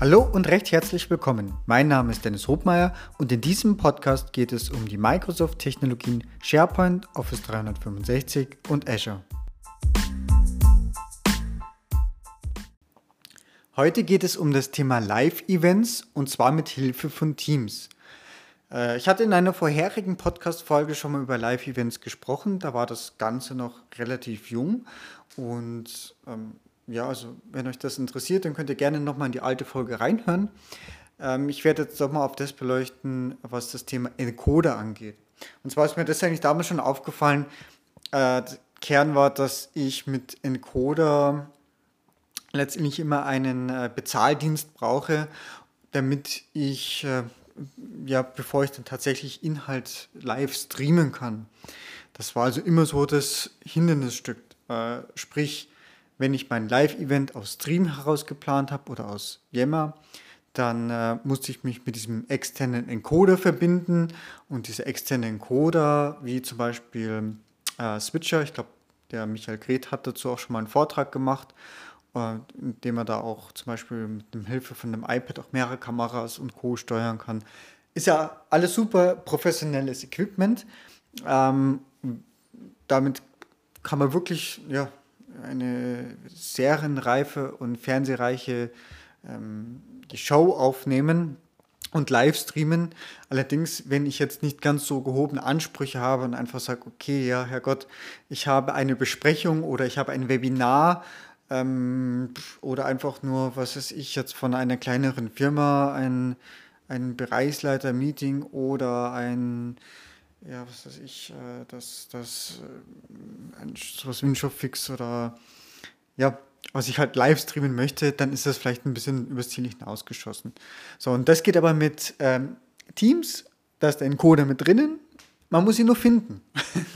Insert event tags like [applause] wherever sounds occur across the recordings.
Hallo und recht herzlich willkommen. Mein Name ist Dennis Hobmeier und in diesem Podcast geht es um die Microsoft-Technologien SharePoint, Office 365 und Azure. Heute geht es um das Thema Live-Events und zwar mit Hilfe von Teams. Äh, ich hatte in einer vorherigen Podcast-Folge schon mal über Live-Events gesprochen. Da war das Ganze noch relativ jung und ähm, ja, also wenn euch das interessiert, dann könnt ihr gerne nochmal in die alte Folge reinhören. Ähm, ich werde jetzt nochmal auf das beleuchten, was das Thema Encoder angeht. Und zwar ist mir das eigentlich damals schon aufgefallen. Äh, Kern war, dass ich mit Encoder letztendlich immer einen äh, Bezahldienst brauche, damit ich, äh, ja, bevor ich dann tatsächlich Inhalt live streamen kann. Das war also immer so das Hindernisstück. Äh, sprich, wenn ich mein Live-Event aus Stream heraus geplant habe oder aus Yammer, dann äh, musste ich mich mit diesem externen Encoder verbinden und dieser externe Encoder, wie zum Beispiel äh, Switcher, ich glaube, der Michael Gret hat dazu auch schon mal einen Vortrag gemacht, äh, indem er da auch zum Beispiel mit dem Hilfe von einem iPad auch mehrere Kameras und Co. steuern kann. Ist ja alles super professionelles Equipment. Ähm, damit kann man wirklich ja, eine serienreife und fernsehreiche ähm, Show aufnehmen und live streamen. Allerdings, wenn ich jetzt nicht ganz so gehobene Ansprüche habe und einfach sage, okay, ja, Herrgott, ich habe eine Besprechung oder ich habe ein Webinar ähm, oder einfach nur, was weiß ich, jetzt von einer kleineren Firma, ein, ein Bereichsleiter-Meeting oder ein ja, was weiß ich, äh, das, das, äh, ein, sowas wie ein Showfix oder ja, was ich halt live streamen möchte, dann ist das vielleicht ein bisschen übers Ziel hinausgeschossen. So, und das geht aber mit ähm, Teams, da ist der Encoder mit drinnen, man muss ihn nur finden.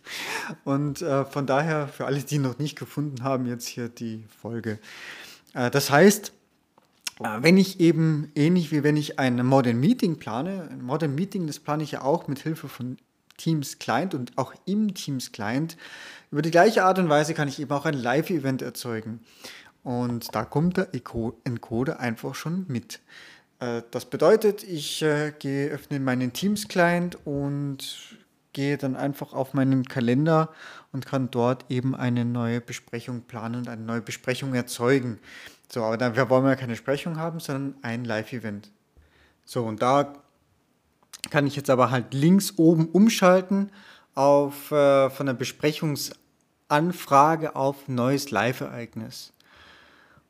[laughs] und äh, von daher, für alle, die ihn noch nicht gefunden haben, jetzt hier die Folge. Äh, das heißt, äh, wenn ich eben ähnlich wie wenn ich ein Modern Meeting plane, ein Modern Meeting, das plane ich ja auch mit Hilfe von Teams Client und auch im Teams Client. Über die gleiche Art und Weise kann ich eben auch ein Live-Event erzeugen. Und da kommt der Encoder einfach schon mit. Äh, das bedeutet, ich äh, gehe, öffne meinen Teams Client und gehe dann einfach auf meinen Kalender und kann dort eben eine neue Besprechung planen und eine neue Besprechung erzeugen. So, aber dann wollen wir ja keine Besprechung haben, sondern ein Live-Event. So, und da kann ich jetzt aber halt links oben umschalten auf äh, von der Besprechungsanfrage auf neues Live-Ereignis.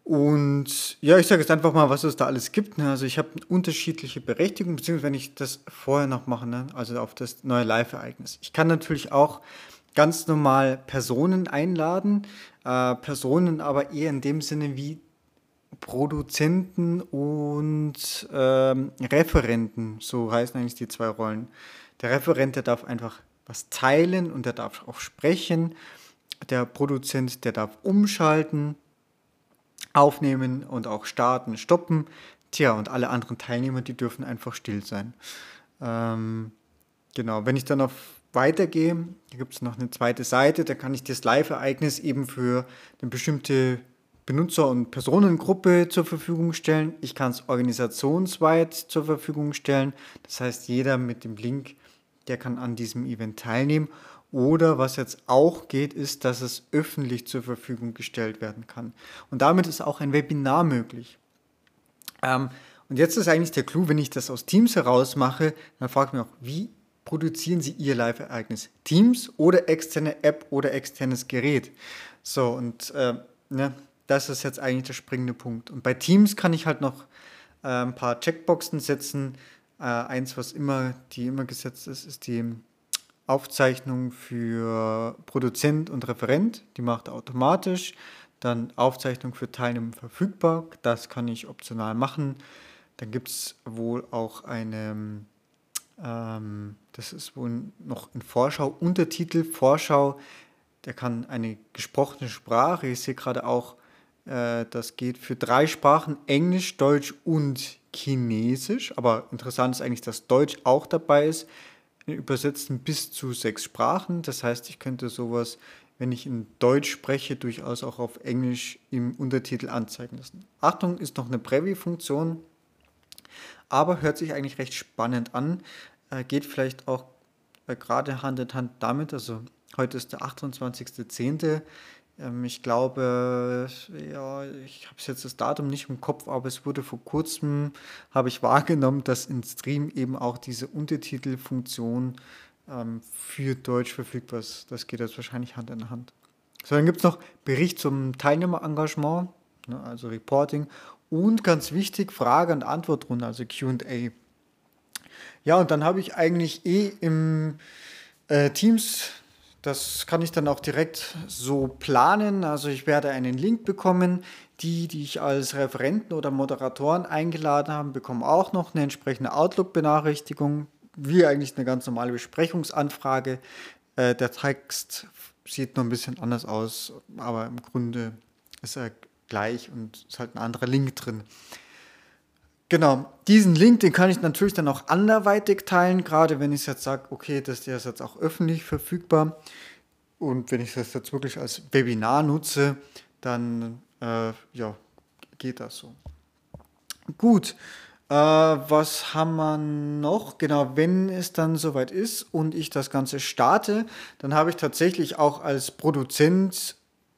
Und ja, ich sage jetzt einfach mal, was es da alles gibt. Ne? Also ich habe unterschiedliche Berechtigungen, beziehungsweise wenn ich das vorher noch mache, ne? also auf das neue Live-Ereignis. Ich kann natürlich auch ganz normal Personen einladen, äh, Personen aber eher in dem Sinne wie Produzenten und ähm, Referenten, so heißen eigentlich die zwei Rollen. Der Referent, der darf einfach was teilen und der darf auch sprechen. Der Produzent, der darf umschalten, aufnehmen und auch starten, stoppen. Tja, und alle anderen Teilnehmer, die dürfen einfach still sein. Ähm, genau, wenn ich dann auf Weitergehe, hier gibt es noch eine zweite Seite, da kann ich das Live-Ereignis eben für eine bestimmte Benutzer- und Personengruppe zur Verfügung stellen. Ich kann es organisationsweit zur Verfügung stellen. Das heißt, jeder mit dem Link, der kann an diesem Event teilnehmen. Oder was jetzt auch geht, ist, dass es öffentlich zur Verfügung gestellt werden kann. Und damit ist auch ein Webinar möglich. Ähm, und jetzt ist eigentlich der Clou, wenn ich das aus Teams heraus mache, dann fragt mich auch, wie produzieren Sie Ihr Live-Ereignis? Teams oder externe App oder externes Gerät? So, und äh, ne, das ist jetzt eigentlich der springende Punkt. Und bei Teams kann ich halt noch äh, ein paar Checkboxen setzen. Äh, eins, was immer, die immer gesetzt ist, ist die Aufzeichnung für Produzent und Referent. Die macht er automatisch. Dann Aufzeichnung für Teilnehmer verfügbar. Das kann ich optional machen. Dann gibt es wohl auch eine, ähm, das ist wohl noch in Vorschau, Untertitel Vorschau. Der kann eine gesprochene Sprache. Ich sehe gerade auch das geht für drei Sprachen, Englisch, Deutsch und Chinesisch. Aber interessant ist eigentlich, dass Deutsch auch dabei ist. Übersetzen bis zu sechs Sprachen. Das heißt, ich könnte sowas, wenn ich in Deutsch spreche, durchaus auch auf Englisch im Untertitel anzeigen lassen. Achtung, ist noch eine Preview-Funktion. aber hört sich eigentlich recht spannend an. Äh, geht vielleicht auch äh, gerade Hand in Hand damit, also heute ist der 28.10. Ähm, ich glaube, ja, ich habe jetzt das Datum nicht im Kopf, aber es wurde vor kurzem, habe ich [laughs] wahrgenommen, dass in Stream eben auch diese Untertitelfunktion ähm, für Deutsch verfügbar ist. Das geht jetzt wahrscheinlich Hand in Hand. So, dann gibt es noch Bericht zum Teilnehmerengagement, ne, also Reporting und ganz wichtig, Frage- und Antwortrunde, also QA. Ja, und dann habe ich eigentlich eh im äh, Teams das kann ich dann auch direkt so planen. Also ich werde einen Link bekommen. Die, die ich als Referenten oder Moderatoren eingeladen habe, bekommen auch noch eine entsprechende Outlook-Benachrichtigung, wie eigentlich eine ganz normale Besprechungsanfrage. Äh, der Text sieht noch ein bisschen anders aus, aber im Grunde ist er gleich und ist halt ein anderer Link drin. Genau, diesen Link, den kann ich natürlich dann auch anderweitig teilen, gerade wenn ich jetzt sage, okay, das ist jetzt auch öffentlich verfügbar. Und wenn ich das jetzt wirklich als Webinar nutze, dann äh, ja, geht das so. Gut, äh, was haben wir noch? Genau, wenn es dann soweit ist und ich das Ganze starte, dann habe ich tatsächlich auch als Produzent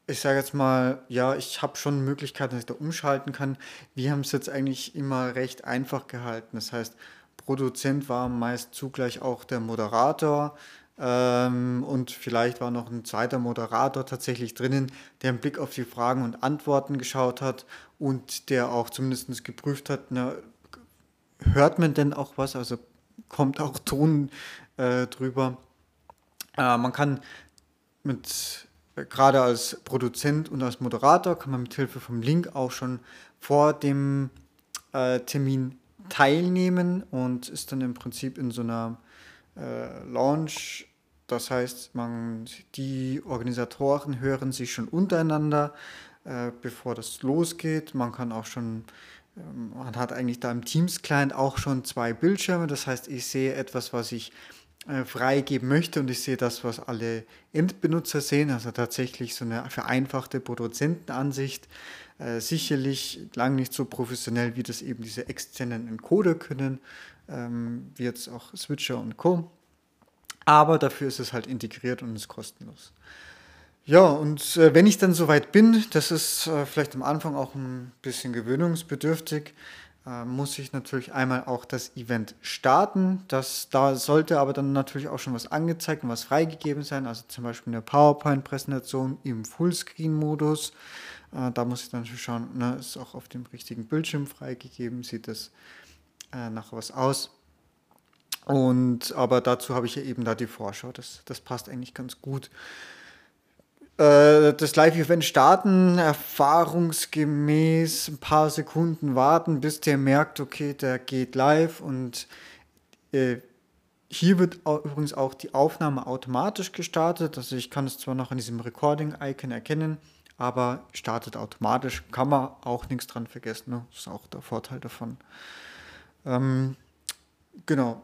ich sage jetzt mal, ja, ich habe schon Möglichkeiten, dass ich da umschalten kann. Wir haben es jetzt eigentlich immer recht einfach gehalten. Das heißt, Produzent war meist zugleich auch der Moderator ähm, und vielleicht war noch ein zweiter Moderator tatsächlich drinnen, der einen Blick auf die Fragen und Antworten geschaut hat und der auch zumindest geprüft hat, na, hört man denn auch was? Also kommt auch Ton äh, drüber. Äh, man kann mit gerade als Produzent und als Moderator kann man mit Hilfe vom Link auch schon vor dem äh, Termin teilnehmen und ist dann im Prinzip in so einer äh, Launch. Das heißt, man, die Organisatoren hören sich schon untereinander, äh, bevor das losgeht. Man kann auch schon, ähm, man hat eigentlich da im Teams-Client auch schon zwei Bildschirme. Das heißt, ich sehe etwas, was ich freigeben möchte und ich sehe das, was alle Endbenutzer sehen, also tatsächlich so eine vereinfachte Produzentenansicht. Äh, sicherlich lang nicht so professionell, wie das eben diese externen Encoder können, ähm, wie jetzt auch Switcher und Co. Aber dafür ist es halt integriert und ist kostenlos. Ja, und äh, wenn ich dann soweit bin, das ist äh, vielleicht am Anfang auch ein bisschen gewöhnungsbedürftig, äh, muss ich natürlich einmal auch das Event starten. Das, da sollte aber dann natürlich auch schon was angezeigt und was freigegeben sein, also zum Beispiel eine PowerPoint-Präsentation im Fullscreen-Modus. Äh, da muss ich dann schauen, ne, ist auch auf dem richtigen Bildschirm freigegeben, sieht das äh, nach was aus. Und aber dazu habe ich ja eben da die Vorschau. Das, das passt eigentlich ganz gut. Äh, das Live-Event starten, erfahrungsgemäß ein paar Sekunden warten, bis der merkt, okay, der geht live und äh, hier wird übrigens auch die Aufnahme automatisch gestartet. Also ich kann es zwar noch an diesem Recording-Icon erkennen, aber startet automatisch. Kann man auch nichts dran vergessen. Ne? Das ist auch der Vorteil davon. Ähm, genau.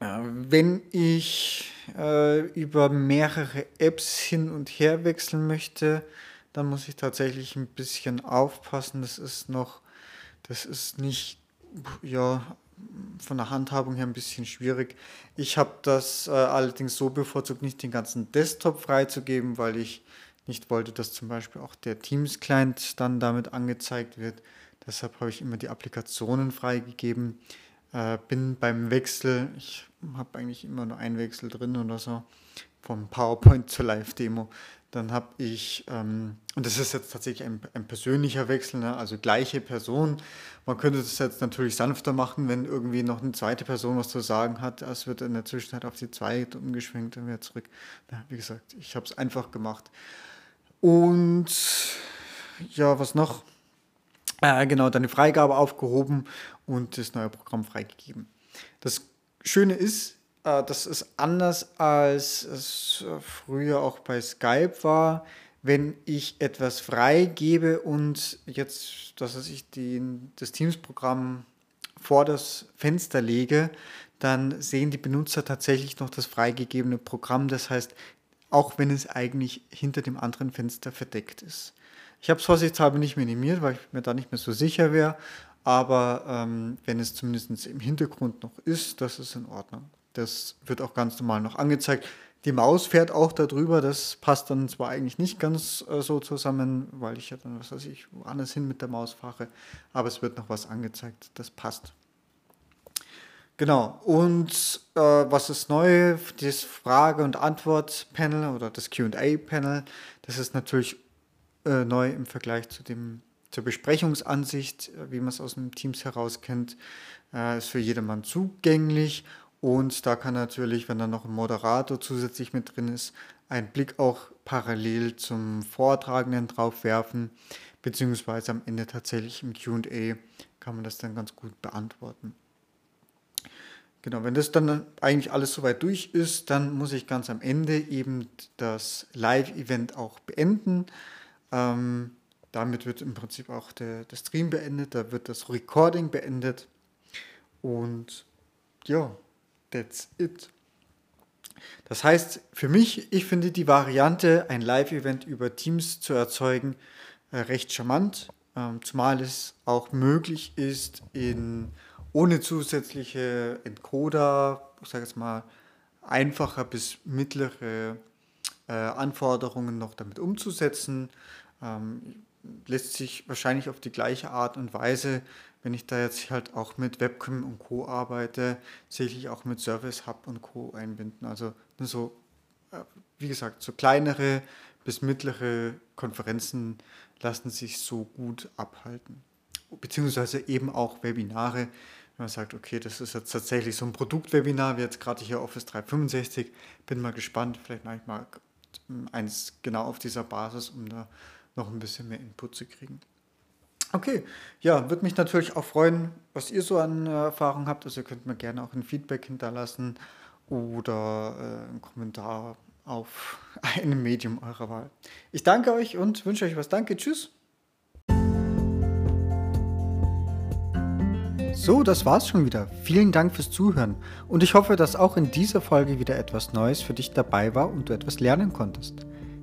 Wenn ich äh, über mehrere Apps hin und her wechseln möchte, dann muss ich tatsächlich ein bisschen aufpassen. Das ist noch, das ist nicht, ja, von der Handhabung her ein bisschen schwierig. Ich habe das äh, allerdings so bevorzugt, nicht den ganzen Desktop freizugeben, weil ich nicht wollte, dass zum Beispiel auch der Teams-Client dann damit angezeigt wird. Deshalb habe ich immer die Applikationen freigegeben. Äh, bin beim Wechsel, ich habe eigentlich immer nur einen Wechsel drin oder so, vom PowerPoint zur Live-Demo. Dann habe ich, ähm, und das ist jetzt tatsächlich ein, ein persönlicher Wechsel, ne? also gleiche Person. Man könnte das jetzt natürlich sanfter machen, wenn irgendwie noch eine zweite Person was zu sagen hat. Es wird in der Zwischenzeit auf die zweite umgeschwenkt und wieder zurück. Ja, wie gesagt, ich habe es einfach gemacht. Und ja, was noch? Äh, genau, dann die Freigabe aufgehoben und das neue Programm freigegeben. Das Schöne ist, äh, das ist anders als es früher auch bei Skype war. Wenn ich etwas freigebe und jetzt, dass ich den, das Teams-Programm vor das Fenster lege, dann sehen die Benutzer tatsächlich noch das freigegebene Programm. Das heißt, auch wenn es eigentlich hinter dem anderen Fenster verdeckt ist. Ich habe es vorsichtshalber nicht minimiert, weil ich mir da nicht mehr so sicher wäre. Aber ähm, wenn es zumindest im Hintergrund noch ist, das ist in Ordnung. Das wird auch ganz normal noch angezeigt. Die Maus fährt auch darüber, das passt dann zwar eigentlich nicht ganz äh, so zusammen, weil ich ja dann, was weiß ich, woanders hin mit der Maus fahre, aber es wird noch was angezeigt, das passt. Genau, und äh, was ist neu? Das Frage- und Antwort-Panel oder das QA-Panel, das ist natürlich äh, neu im Vergleich zu dem, zur Besprechungsansicht, äh, wie man es aus den Teams heraus kennt. Äh, ist für jedermann zugänglich und da kann natürlich, wenn da noch ein Moderator zusätzlich mit drin ist, einen Blick auch parallel zum Vortragenden drauf werfen, beziehungsweise am Ende tatsächlich im QA kann man das dann ganz gut beantworten. Genau, wenn das dann eigentlich alles soweit durch ist, dann muss ich ganz am Ende eben das Live-Event auch beenden. Ähm, damit wird im Prinzip auch der, der Stream beendet, da wird das Recording beendet. Und ja, that's it. Das heißt, für mich, ich finde die Variante, ein Live-Event über Teams zu erzeugen, äh, recht charmant, ähm, zumal es auch möglich ist, in ohne zusätzliche Encoder, ich sage jetzt mal, einfacher bis mittlere äh, Anforderungen noch damit umzusetzen. Lässt sich wahrscheinlich auf die gleiche Art und Weise, wenn ich da jetzt halt auch mit Webcam und Co. arbeite, sicherlich auch mit Service Hub und Co. einbinden. Also so, äh, wie gesagt, so kleinere bis mittlere Konferenzen lassen sich so gut abhalten. Beziehungsweise eben auch Webinare, wenn man sagt, okay, das ist jetzt tatsächlich so ein Produktwebinar, wie jetzt gerade hier Office 365, bin mal gespannt, vielleicht mache ich mal eins genau auf dieser Basis, um da noch ein bisschen mehr Input zu kriegen. Okay, ja, würde mich natürlich auch freuen, was ihr so an äh, Erfahrung habt. Also ihr könnt mir gerne auch ein Feedback hinterlassen oder äh, einen Kommentar auf [laughs] einem Medium eurer Wahl. Ich danke euch und wünsche euch was. Danke, tschüss. So, das war's schon wieder. Vielen Dank fürs Zuhören und ich hoffe, dass auch in dieser Folge wieder etwas Neues für dich dabei war und du etwas lernen konntest.